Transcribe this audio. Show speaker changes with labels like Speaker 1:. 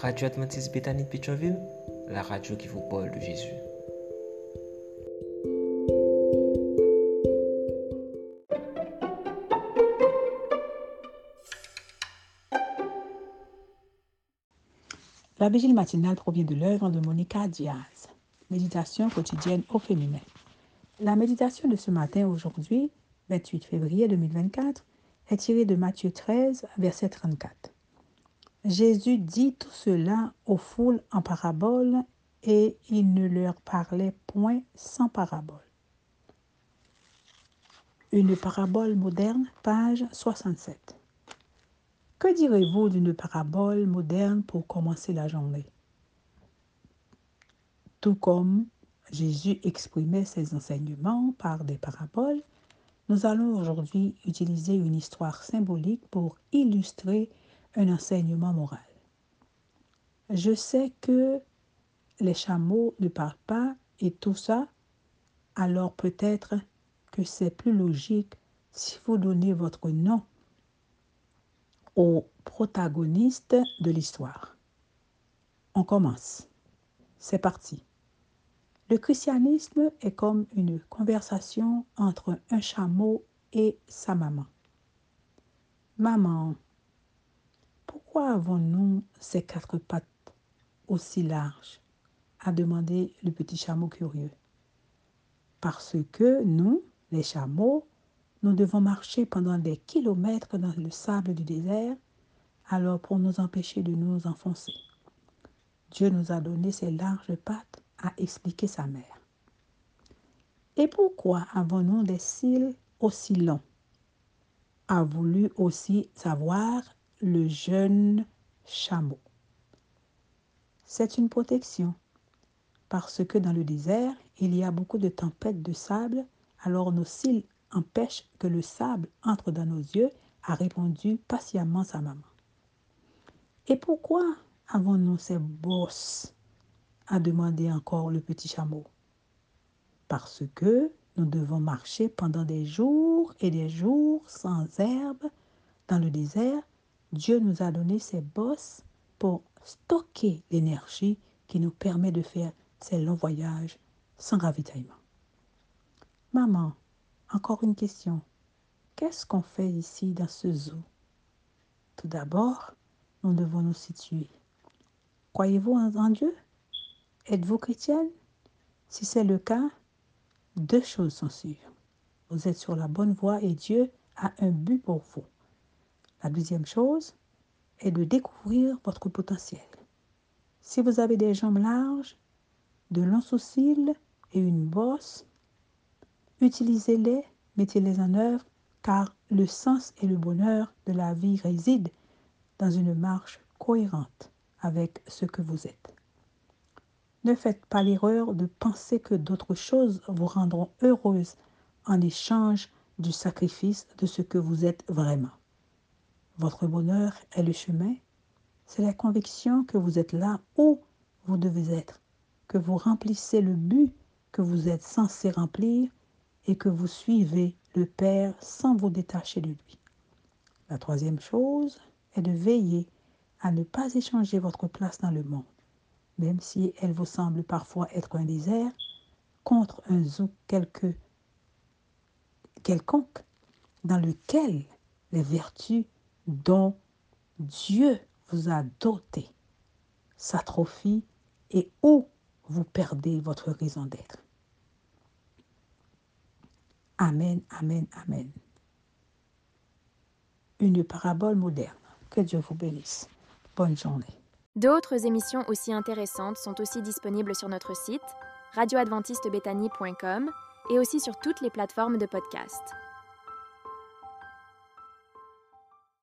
Speaker 1: Radio Adventiste Bethany de Pétionville, la radio qui vous parle de Jésus.
Speaker 2: La vigile matinale provient de l'œuvre de Monica Diaz. Méditation quotidienne au féminin. La méditation de ce matin, aujourd'hui, 28 février 2024, est tirée de Matthieu 13, verset 34. Jésus dit tout cela aux foules en parabole et il ne leur parlait point sans parabole. Une parabole moderne, page 67. Que direz-vous d'une parabole moderne pour commencer la journée? Tout comme Jésus exprimait ses enseignements par des paraboles, nous allons aujourd'hui utiliser une histoire symbolique pour illustrer un enseignement moral. Je sais que les chameaux ne parlent pas et tout ça, alors peut-être que c'est plus logique si vous donnez votre nom au protagoniste de l'histoire. On commence. C'est parti. Le christianisme est comme une conversation entre un chameau et sa maman. Maman, pourquoi avons-nous ces quatre pattes aussi larges? a demandé le petit chameau curieux. Parce que nous, les chameaux, nous devons marcher pendant des kilomètres dans le sable du désert, alors pour nous empêcher de nous enfoncer. Dieu nous a donné ces larges pattes, a expliqué sa mère. Et pourquoi avons-nous des cils aussi longs? a voulu aussi savoir le jeune chameau. C'est une protection, parce que dans le désert, il y a beaucoup de tempêtes de sable, alors nos cils empêche que le sable entre dans nos yeux, a répondu patiemment sa maman. Et pourquoi avons-nous ces bosses? a demandé encore le petit chameau. Parce que nous devons marcher pendant des jours et des jours sans herbe dans le désert. Dieu nous a donné ces bosses pour stocker l'énergie qui nous permet de faire ces longs voyages sans ravitaillement. Maman, encore une question. Qu'est-ce qu'on fait ici dans ce zoo? Tout d'abord, nous devons nous situer. Croyez-vous en, Dieu? Êtes-vous chrétienne? Si c'est le cas, deux choses sont sûres. Vous êtes sur la bonne voie et Dieu a un but pour vous. La deuxième chose est de découvrir votre potentiel. Si vous avez des jambes larges, de longs sourcils et une bosse, Utilisez-les, mettez-les en œuvre, car le sens et le bonheur de la vie résident dans une marche cohérente avec ce que vous êtes. Ne faites pas l'erreur de penser que d'autres choses vous rendront heureuse en échange du sacrifice de ce que vous êtes vraiment. Votre bonheur est le chemin, c'est la conviction que vous êtes là où vous devez être, que vous remplissez le but que vous êtes censé remplir et que vous suivez le Père sans vous détacher de lui. La troisième chose est de veiller à ne pas échanger votre place dans le monde, même si elle vous semble parfois être un désert, contre un zoo quelconque dans lequel les vertus dont Dieu vous a doté s'atrophient et où vous perdez votre raison d'être. Amen, amen, amen. Une parabole moderne. Que Dieu vous bénisse. Bonne journée.
Speaker 3: D'autres émissions aussi intéressantes sont aussi disponibles sur notre site radioadventistebethany.com et aussi sur toutes les plateformes de podcast.